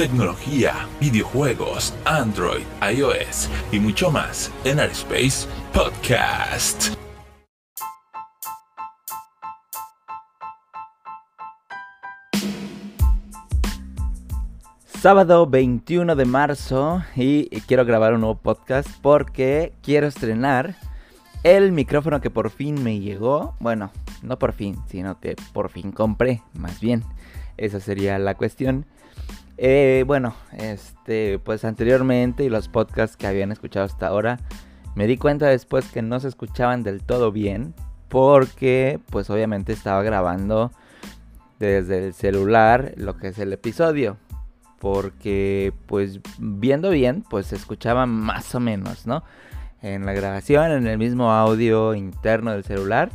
tecnología, videojuegos, Android, iOS y mucho más en Airspace Podcast. Sábado 21 de marzo y quiero grabar un nuevo podcast porque quiero estrenar el micrófono que por fin me llegó. Bueno, no por fin, sino que por fin compré, más bien. Esa sería la cuestión. Eh, bueno, este, pues anteriormente y los podcasts que habían escuchado hasta ahora, me di cuenta después que no se escuchaban del todo bien porque pues obviamente estaba grabando desde el celular lo que es el episodio porque pues viendo bien pues se escuchaba más o menos, ¿no? En la grabación, en el mismo audio interno del celular,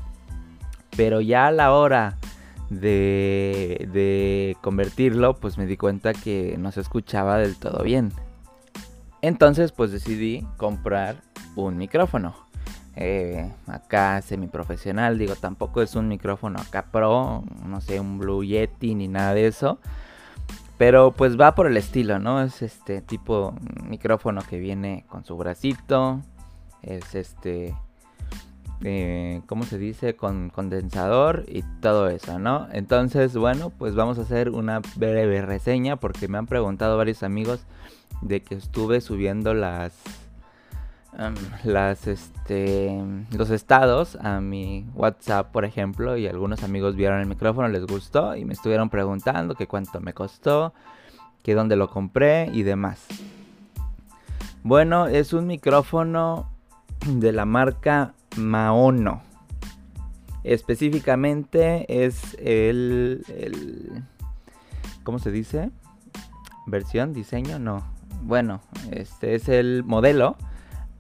pero ya a la hora de, de convertirlo pues me di cuenta que no se escuchaba del todo bien. Entonces pues decidí comprar un micrófono. Eh, acá semiprofesional, digo, tampoco es un micrófono acá pro, no sé, un Blue Yeti ni nada de eso. Pero pues va por el estilo, ¿no? Es este tipo micrófono que viene con su bracito. Es este... Eh, ¿Cómo se dice? Con condensador y todo eso, ¿no? Entonces, bueno, pues vamos a hacer una breve reseña porque me han preguntado varios amigos de que estuve subiendo las las este los estados a mi WhatsApp, por ejemplo, y algunos amigos vieron el micrófono, les gustó y me estuvieron preguntando que cuánto me costó, que dónde lo compré y demás. Bueno, es un micrófono de la marca Maono. Específicamente es el, ¿cómo se dice? Versión, diseño, no. Bueno, este es el modelo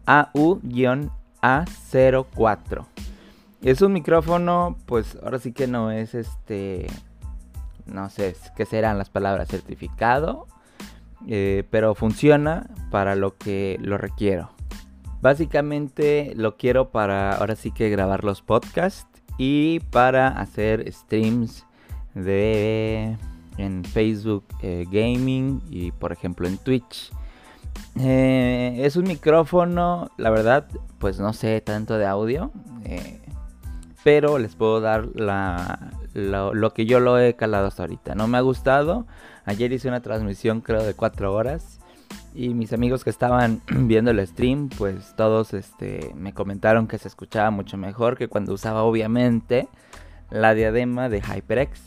AU-A04. Es un micrófono, pues ahora sí que no es este, no sé qué serán las palabras, certificado, eh, pero funciona para lo que lo requiero. Básicamente lo quiero para ahora sí que grabar los podcasts y para hacer streams de en Facebook eh, Gaming y por ejemplo en Twitch. Eh, es un micrófono, la verdad, pues no sé tanto de audio. Eh, pero les puedo dar lo, que yo lo he calado hasta ahorita. No me ha gustado. Ayer hice una transmisión creo de 4 horas. Y mis amigos que estaban viendo el stream, pues todos este, me comentaron que se escuchaba mucho mejor que cuando usaba obviamente la diadema de HyperX.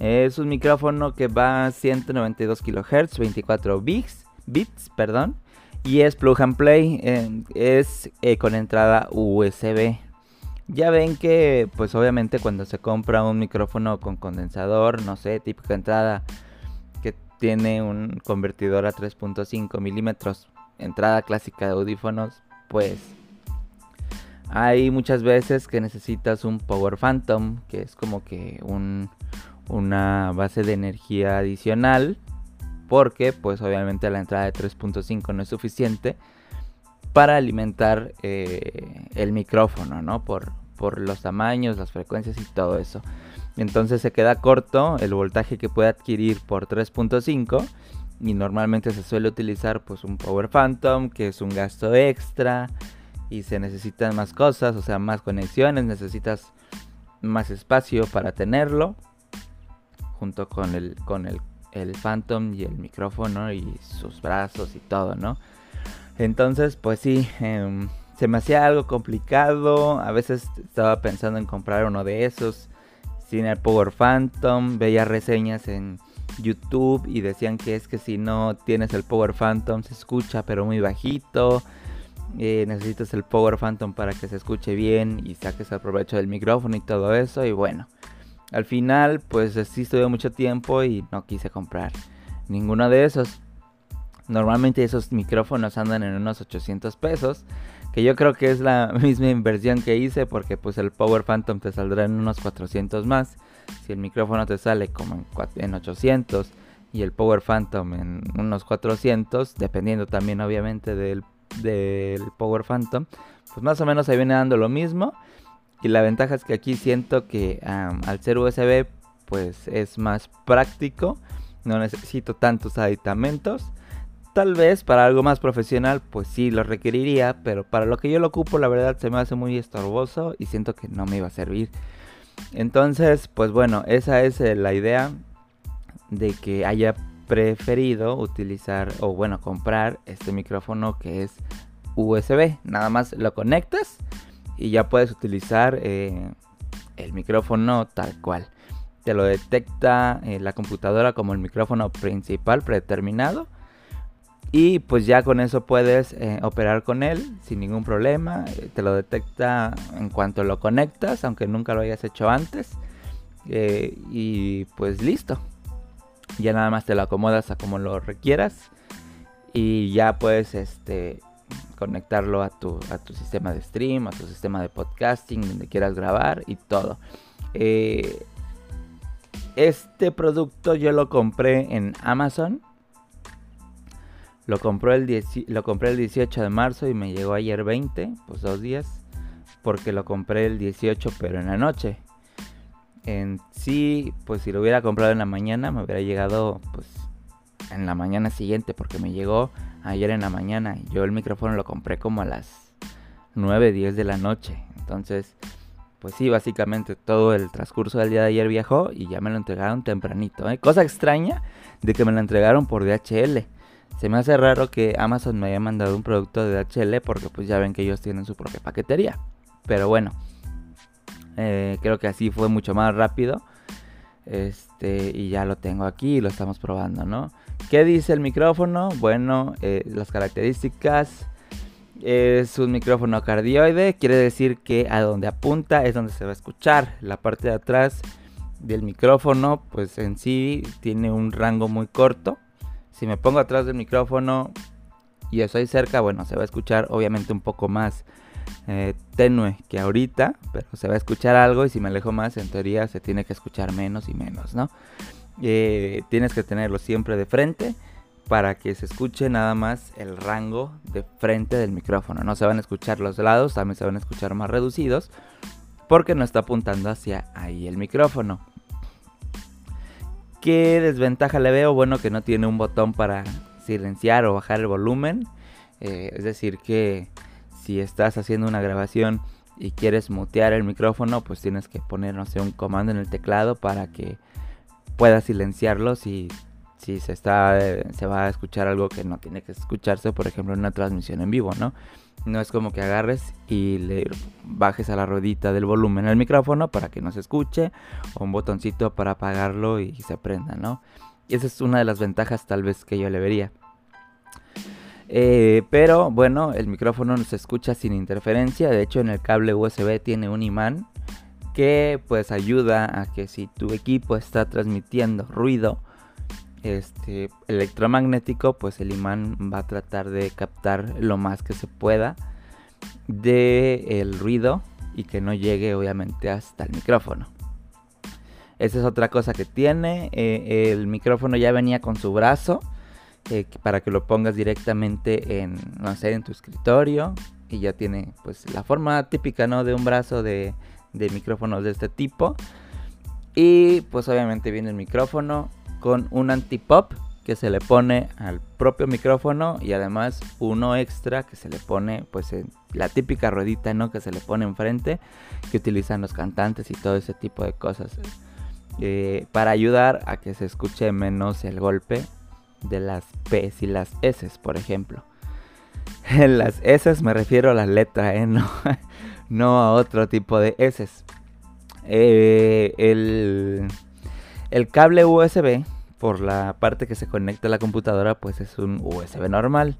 Es un micrófono que va a 192 kHz, 24 bits bits, perdón. Y es plug and play, es eh, con entrada USB. Ya ven que, pues obviamente cuando se compra un micrófono con condensador, no sé, típica entrada tiene un convertidor a 3.5 milímetros, entrada clásica de audífonos, pues hay muchas veces que necesitas un Power Phantom, que es como que un, una base de energía adicional porque pues obviamente la entrada de 3.5 no es suficiente para alimentar eh, el micrófono, ¿no? Por, por los tamaños, las frecuencias y todo eso. Entonces se queda corto el voltaje que puede adquirir por 3.5 y normalmente se suele utilizar pues un Power Phantom que es un gasto extra y se necesitan más cosas, o sea, más conexiones, necesitas más espacio para tenerlo junto con el con el el Phantom y el micrófono y sus brazos y todo, ¿no? Entonces, pues sí, em, se me hacía algo complicado. A veces estaba pensando en comprar uno de esos sin el Power Phantom. Veía reseñas en YouTube y decían que es que si no tienes el Power Phantom se escucha pero muy bajito. Eh, necesitas el Power Phantom para que se escuche bien y saques el provecho del micrófono y todo eso. Y bueno, al final, pues sí estuve mucho tiempo y no quise comprar ninguno de esos. Normalmente esos micrófonos andan en unos 800 pesos. Que yo creo que es la misma inversión que hice porque pues el Power Phantom te saldrá en unos 400 más. Si el micrófono te sale como en 800 y el Power Phantom en unos 400, dependiendo también obviamente del, del Power Phantom, pues más o menos ahí viene dando lo mismo. Y la ventaja es que aquí siento que al ser USB pues es más práctico no necesito tantos aditamentos. Tal vez para algo más profesional, pues sí lo requeriría, pero para lo que yo lo ocupo, la verdad se me hace muy estorboso y siento que no me iba a servir. Entonces, pues bueno, esa es eh, la idea de que haya preferido utilizar o bueno, comprar este micrófono que es USB. Nada más lo conectas y ya puedes utilizar eh, el micrófono tal cual. Te lo detecta eh, la computadora como el micrófono principal predeterminado y pues ya con eso puedes eh, operar con él sin ningún problema. Eh, te lo detecta en cuanto lo conectas, aunque nunca lo hayas hecho antes. Eh, y pues listo. Ya nada más te lo acomodas a como lo requieras. Y ya puedes este, conectarlo a tu, a tu sistema de stream, a tu sistema de podcasting, donde quieras grabar y todo. este producto yo lo compré en Amazon lo, compró el lo compré el 18 de marzo y me llegó ayer 20, pues dos días, porque lo compré el 18 pero en la noche. En sí, pues si lo hubiera comprado en la mañana me hubiera llegado pues en la mañana siguiente porque me llegó ayer en la mañana. Yo el micrófono lo compré como a las 9, 10 de la noche. Entonces, pues sí, básicamente todo el transcurso del día de ayer viajó y ya me lo entregaron tempranito. ¿eh? Cosa extraña de que me lo entregaron por DHL. Se me hace raro que Amazon me haya mandado un producto de DHL porque pues ya ven que ellos tienen su propia paquetería. Pero bueno, eh, creo que así fue mucho más rápido. Este, y ya lo tengo aquí y lo estamos probando, ¿no? ¿Qué dice el micrófono? Bueno, eh, las características. Es un micrófono cardioide, quiere decir que a donde apunta es donde se va a escuchar. La parte de atrás del micrófono, pues en sí tiene un rango muy corto si me pongo atrás del micrófono y estoy cerca, bueno, se va a escuchar obviamente un poco más eh, tenue que ahorita, pero se va a escuchar algo y si me alejo más, en teoría se tiene que escuchar menos y menos, ¿no? Eh, tienes que tenerlo siempre de frente para que se escuche nada más el rango de frente del micrófono. No se van a escuchar los lados, también se van a escuchar más reducidos porque no está apuntando hacia ahí el micrófono. ¿Qué desventaja le veo? Bueno, que no tiene un botón para silenciar o bajar el volumen. Eh, es decir, que si estás haciendo una grabación y quieres mutear el micrófono, pues tienes que poner, no sé, un comando en el teclado para que puedas silenciarlo si, si se, está, eh, se va a escuchar algo que no tiene que escucharse, por ejemplo, en una transmisión en vivo, ¿no? No es como que agarres y le bajes a la ruedita del volumen al micrófono para que no se escuche o un botoncito para apagarlo y se prenda, ¿no? Y esa es una de las ventajas tal vez que yo le vería. Eh, pero bueno, el micrófono no se escucha sin interferencia. De hecho, en el cable USB tiene un imán que pues ayuda a que si tu equipo está transmitiendo ruido, este, electromagnético, pues el imán va a tratar de captar lo más que se pueda de el ruido y que no llegue obviamente hasta el micrófono. Esa es otra cosa que tiene. Eh, el micrófono ya venía con su brazo eh, para que lo pongas directamente en, no sé, en tu escritorio y ya tiene pues la forma típica, ¿no? De un brazo de, de micrófonos de este tipo. Y pues obviamente viene el micrófono con un antipop que se le pone al propio micrófono y además uno extra que se le pone pues en la típica ruedita no que se le pone enfrente que utilizan los cantantes y todo ese tipo de cosas. Eh, para ayudar a que se escuche menos el golpe de las P y las S por ejemplo. En las S me refiero a la letra E no, no a otro tipo de S eh, el, el cable USB por la parte que se conecta a la computadora, pues es un USB normal.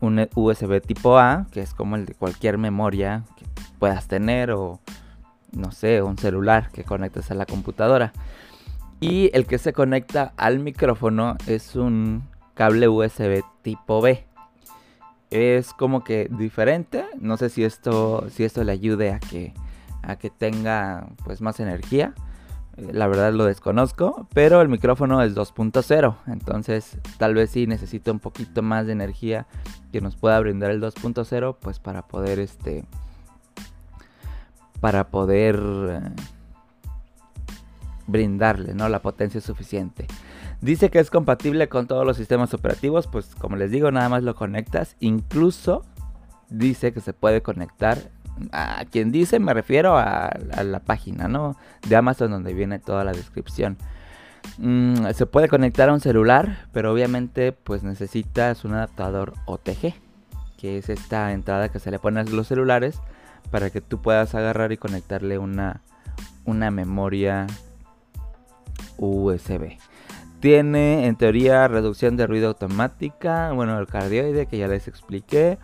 Un USB tipo A, que es como el de cualquier memoria que puedas tener o no sé, un celular que conectes a la computadora. Y el que se conecta al micrófono es un cable USB tipo B. Es como que diferente. No sé si esto, si esto le ayude a que, a que tenga pues más energía la verdad lo desconozco, pero el micrófono es 2.0, entonces tal vez sí necesita un poquito más de energía que nos pueda brindar el 2.0, pues para poder este para poder eh, brindarle, ¿no? La potencia suficiente. Dice que es compatible con todos los sistemas operativos, pues como les digo, nada más lo conectas. Incluso dice que se puede conectar. A quien dice me refiero a, la página, ¿no? De Amazon donde viene toda la descripción. Mm, se puede conectar a un celular, pero obviamente pues necesitas un adaptador OTG, que es esta entrada que se le pone a los celulares para que tú puedas agarrar y conectarle una, una memoria USB. Tiene en teoría reducción de ruido automática, bueno, el cardioide que ya les expliqué.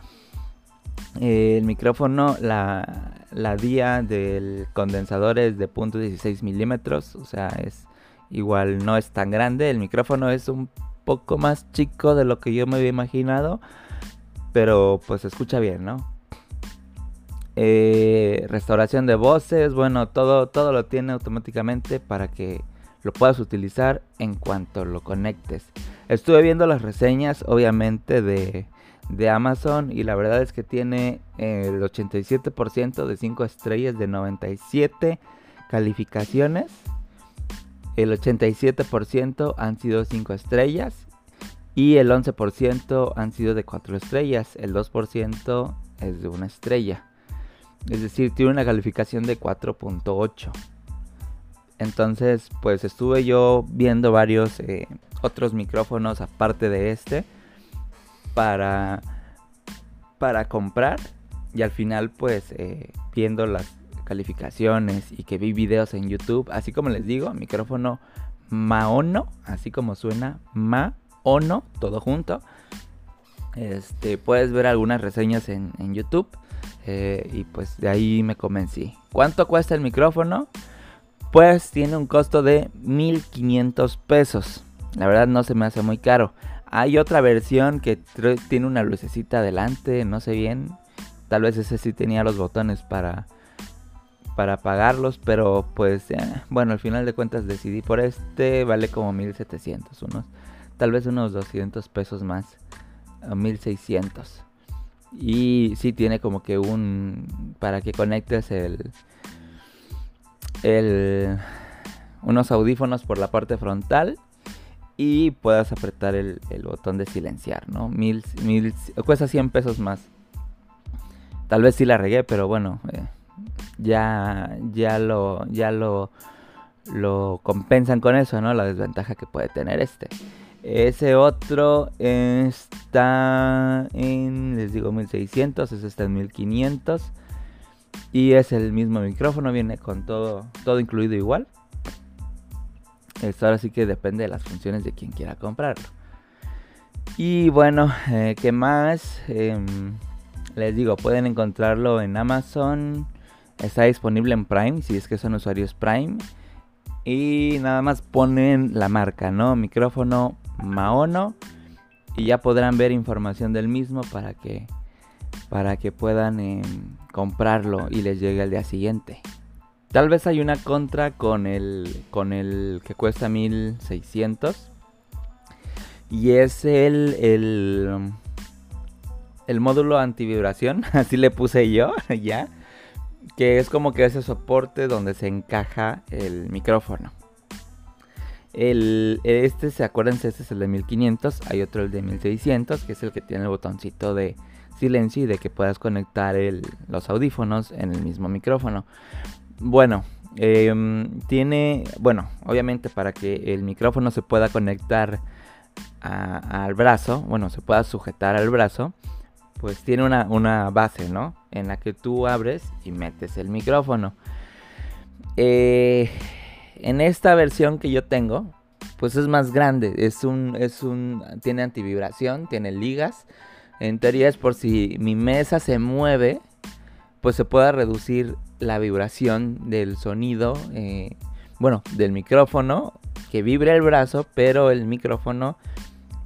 El micrófono, la, la vía del condensador es de .16 milímetros, o sea, es igual no es tan grande. El micrófono es un poco más chico de lo que yo me había imaginado, pero pues se escucha bien, ¿no? Eh, restauración de voces, bueno, todo, todo lo tiene automáticamente para que lo puedas utilizar en cuanto lo conectes. Estuve viendo las reseñas, obviamente, de, de Amazon y la verdad es que tiene el 87% de 5 estrellas de 97 calificaciones. El 87% han sido 5 estrellas y el 11% han sido de 4 estrellas. El 2% es de una estrella. Es decir, tiene una calificación de 4.8. Entonces, pues estuve yo viendo varios eh, otros micrófonos aparte de este para, para comprar. Y al final, pues eh, viendo las calificaciones y que vi videos en YouTube, así como les digo, micrófono Maono, así como suena Maono, todo junto. Este, puedes ver algunas reseñas en, YouTube eh, y pues de ahí me convencí. ¿Cuánto cuesta el micrófono? Pues tiene un costo de 1500 pesos. La verdad no se me hace muy caro. Hay otra versión que tiene una lucecita adelante, no sé bien. Tal vez ese sí tenía los botones para, para apagarlos, pero pues eh, bueno, al final de cuentas decidí por este, vale como 1700, unos, tal vez unos 200 pesos más, 1600. Y sí tiene como que un... Para que conectes el... El... Unos audífonos por la parte frontal. Y puedas apretar el, botón de silenciar, ¿no? Mil, mil, cuesta 100 pesos más. Tal vez sí la regué, pero bueno. Eh, ya, ya lo... Ya lo lo compensan con eso, ¿no? La desventaja que puede tener este. Ese otro está en, les digo, 1600, ese está en 1500. Y es el mismo micrófono, viene con todo, todo incluido igual. Ahora sí que depende de las funciones de quien quiera comprarlo. Y bueno, eh, ¿qué más? Em, les digo, pueden encontrarlo en Amazon. Está disponible en Prime, si es que son usuarios Prime. Y nada más ponen la marca, ¿no? Micrófono Maono y ya podrán ver información del mismo para que para que puedan em, comprarlo y les llegue al día siguiente. Tal vez hay una contra con el con el que cuesta 1600 y es el el el módulo antivibración, así le puse yo, ya, que es como que ese soporte donde se encaja el micrófono. El, este, se acuérdense, este es el de 1500. Hay otro, el de 1600, que es el que tiene el botoncito de silencio y de que puedas conectar los audífonos en el mismo micrófono. Bueno, em, tiene, bueno, obviamente para que el micrófono se pueda conectar al brazo, bueno, se pueda sujetar al brazo, pues tiene una, una, base, ¿no? En la que tú abres y metes el micrófono. Eh, en esta versión que yo tengo, pues es más grande. Es un, es un, tiene antivibración, tiene ligas. En teoría es por si mi mesa se mueve, pues se pueda reducir la vibración del sonido, eh, bueno, del micrófono, que vibre el brazo, pero el micrófono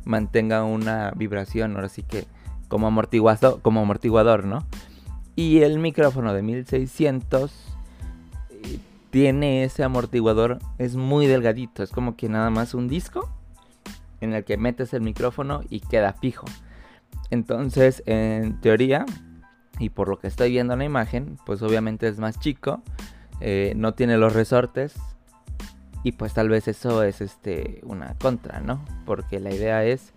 mantenga una vibración, ahora sí que como amortiguador, como amortiguador, ¿no? Y el micrófono de 1600 tiene ese amortiguador, es muy delgadito, es como que nada más un disco en el que metes el micrófono y queda fijo. Entonces, en teoría, y por lo que estoy viendo en la imagen, pues obviamente es más chico, eh, no tiene los resortes Y pues tal vez eso es este una contra, ¿no? Porque la idea es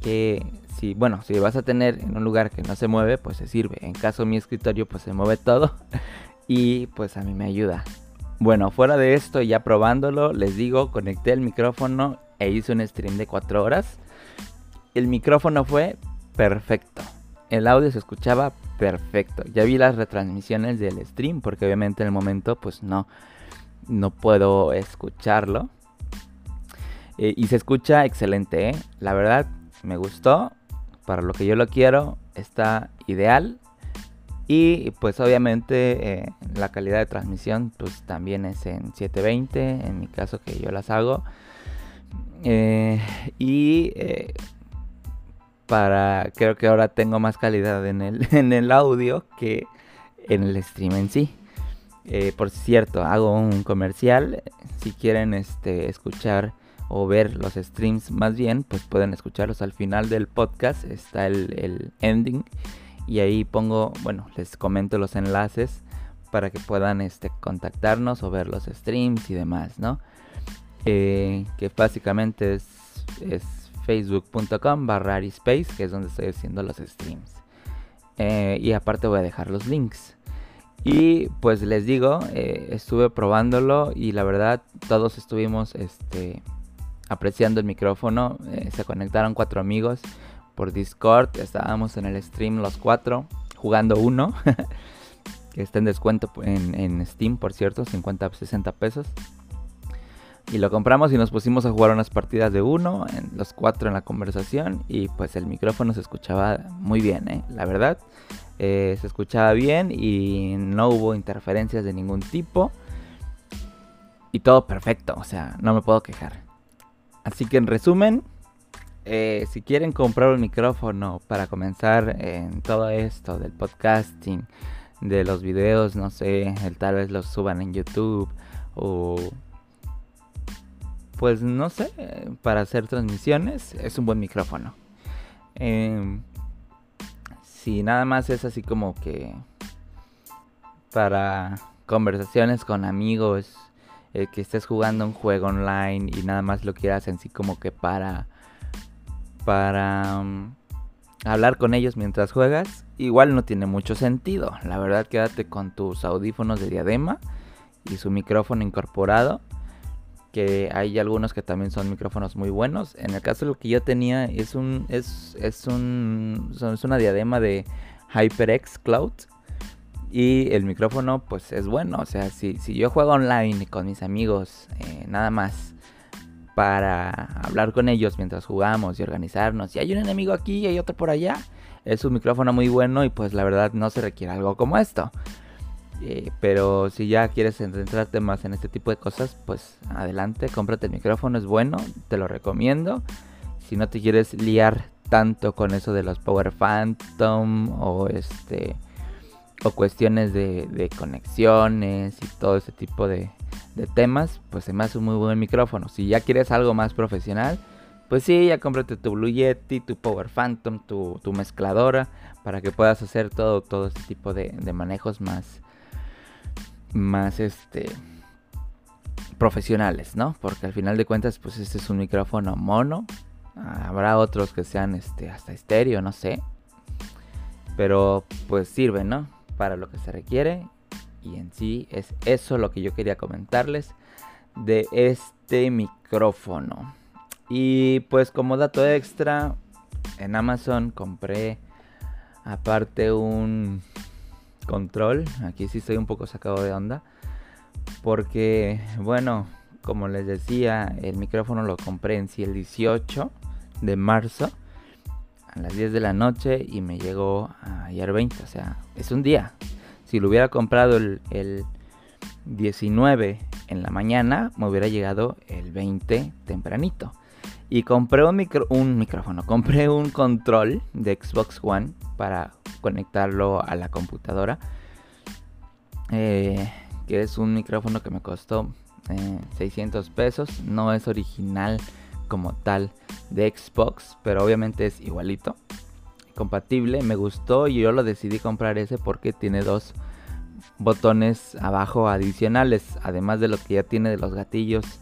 que si, bueno, si vas a tener en un lugar que no se mueve, pues se sirve. En caso de mi escritorio, pues se mueve todo y pues a mí me ayuda. Bueno, fuera de esto, ya probándolo, les digo, conecté el micrófono e hice un stream de 4 horas. El micrófono fue perfecto. El audio se escuchaba perfecto. Ya vi las retransmisiones del stream porque obviamente en el momento pues no, no puedo escucharlo. Eh, y se escucha excelente, ¿eh? La verdad, me gustó. Para lo que yo lo quiero, está ideal. Y pues obviamente eh, la calidad de transmisión pues también es en 720, en mi caso que yo las hago. Y para creo que ahora tengo más calidad en el, en el audio que en el stream en sí. por cierto, hago un comercial. Si quieren este, escuchar o ver los streams más bien, pues pueden escucharlos al final del podcast. Está el, ending. Y ahí pongo, bueno, les comento los enlaces para que puedan este, contactarnos o ver los streams y demás, ¿no? Eh, que básicamente es facebook.com barra space, que es donde estoy haciendo los streams. Eh, y aparte voy a dejar los links. Y pues les digo, eh, estuve probándolo y la verdad todos estuvimos este, apreciando el micrófono. Eh, se conectaron cuatro amigos por Discord. Estábamos en el stream los cuatro, jugando uno. que está en descuento en, Steam, por cierto, 50, 60 pesos. Y lo compramos y nos pusimos a jugar unas partidas de uno, en los cuatro en la conversación. Y pues el micrófono se escuchaba muy bien, ¿eh? la verdad. Eh, se escuchaba bien y no hubo interferencias de ningún tipo. Y todo perfecto, o sea, no me puedo quejar. Así que en resumen, eh, si quieren comprar un micrófono para comenzar en todo esto del podcasting, de los videos, no sé, tal vez los suban en YouTube o pues no sé, para hacer transmisiones es un buen micrófono. Em, si nada más es así como que para conversaciones con amigos eh, que estés jugando un juego online y nada más lo quieras en sí como que para para mm, hablar con ellos mientras juegas, igual no tiene mucho sentido. La verdad, quédate con tus audífonos de diadema y su micrófono incorporado. Que hay algunos que también son micrófonos muy buenos. En el caso de lo que yo tenía es un es, es un es una diadema de HyperX Cloud y el micrófono pues es bueno, o sea, si, si yo juego online con mis amigos, eh, nada más para hablar con ellos mientras jugamos y organizarnos, y hay un enemigo aquí y hay otro por allá, es un micrófono muy bueno y pues la verdad no se requiere algo como esto. Eh, pero si ya quieres centrarte más en este tipo de cosas, pues adelante, cómprate el micrófono, es bueno, te lo recomiendo. Si no te quieres liar tanto con eso de los Power Phantom o este o cuestiones de, conexiones y todo ese tipo de, temas, pues se me hace un muy buen micrófono. Si ya quieres algo más profesional, pues sí, ya cómprate tu Blue Yeti, tu Power Phantom, tu, mezcladora, para que puedas hacer todo, todo este tipo de, manejos más, más este, profesionales, ¿no? Porque al final de cuentas, pues este es un micrófono mono. Habrá otros que sean este, hasta estéreo, no sé. Pero pues sirve, ¿no? para lo que se requiere. Y en sí es eso lo que yo quería comentarles de este micrófono. Y pues como dato extra, en Amazon compré aparte un control. Aquí sí estoy un poco sacado de onda. Porque, bueno, como les decía, el micrófono lo compré en sí el 18 de marzo a las 10 de la noche y me llegó ayer 20. O sea, es un día. Si lo hubiera comprado el, 19 en la mañana, me hubiera llegado el 20 tempranito. Y compré un, micro, un micrófono, compré un control de Xbox One para conectarlo a la computadora. Eh, que es un micrófono que me costó 600 eh, pesos. No es original como tal de Xbox, pero obviamente es igualito, compatible, me gustó y yo lo decidí comprar ese porque tiene dos botones abajo adicionales, además de lo que ya tiene de los gatillos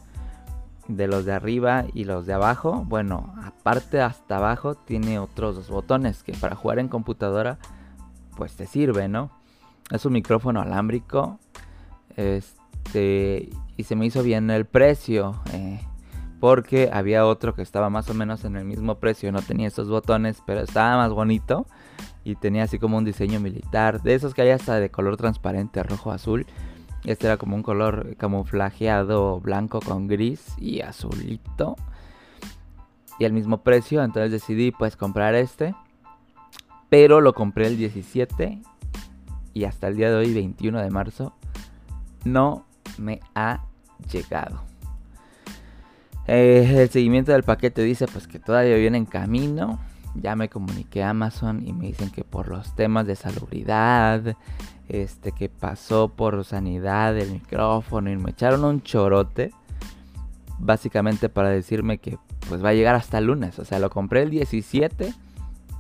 de los de arriba y los de abajo, bueno, aparte hasta abajo tiene otros dos botones que para jugar en computadora pues te sirve, ¿no? Es un micrófono alámbrico. Este, y se me hizo bien el precio. Eh, porque había otro que estaba más o menos en el mismo precio. No tenía estos botones, pero estaba más bonito. Y tenía así como un diseño militar. De esos que hay hasta de color transparente, rojo, azul. Este era como un color camuflajeado blanco con gris y azulito. Y al mismo precio. Entonces decidí pues comprar este. Pero lo compré el 17 y hasta el día de hoy, 21 de marzo, no me ha llegado. Eh, el seguimiento del paquete dice pues que todavía viene en camino. Ya me comuniqué a Amazon y me dicen que por los temas de salubridad, este que pasó por sanidad del micrófono y me echaron un chorote básicamente para decirme que pues va a llegar hasta el lunes, o sea, lo compré el 17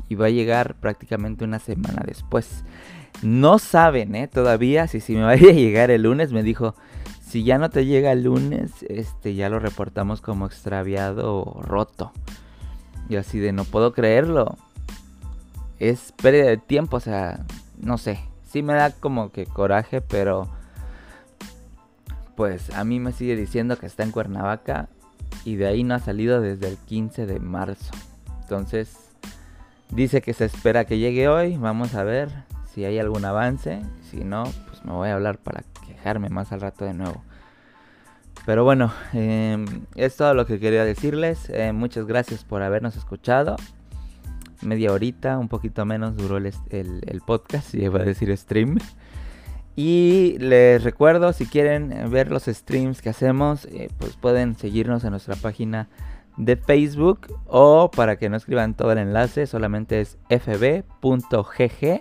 y va a llegar prácticamente una semana después. No saben, ¿eh? Todavía si, si me va a llegar el lunes, me dijo, si ya no te llega el lunes, este, ya lo reportamos como extraviado o roto. Y así de, no puedo creerlo. Es pérdida de tiempo, o sea, no sé. Sí me da como que coraje, pero pues a mí me sigue diciendo que está en Cuernavaca y de ahí no ha salido desde el 15 de marzo. Entonces, Dice que se espera que llegue hoy. Vamos a ver si hay algún avance. Si no, pues me voy a hablar para quejarme más al rato de nuevo. Pero bueno, em, es todo lo que quería decirles. Eh, muchas gracias por habernos escuchado. Media horita, un poquito menos duró el, el, podcast, iba a decir stream. Y les recuerdo, si quieren ver los streams que hacemos, eh, pues pueden seguirnos en nuestra página de Facebook o para que no escriban todo el enlace, solamente es fb.gg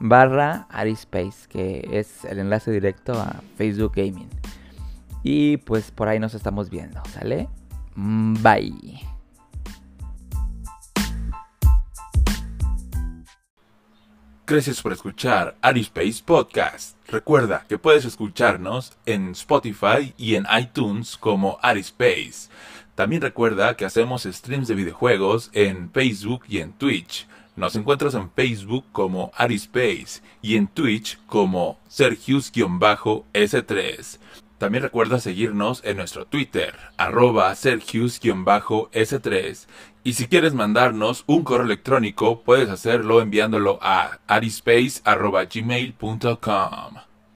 barra Arispace, que es el enlace directo a Facebook Gaming. Y pues por ahí nos estamos viendo, ¿sale? Mm, bye. Gracias por escuchar Arispace Podcast. Recuerda que puedes escucharnos en Spotify y en iTunes como Arispace. También recuerda que hacemos streams de videojuegos en Facebook y en Twitch. Nos encuentras en Facebook como Arispace y en Twitch como Sergius-S3. También recuerda seguirnos en nuestro Twitter, arroba Sergius-S3. Y si quieres mandarnos un correo electrónico, puedes hacerlo enviándolo a arispace.gmail.com.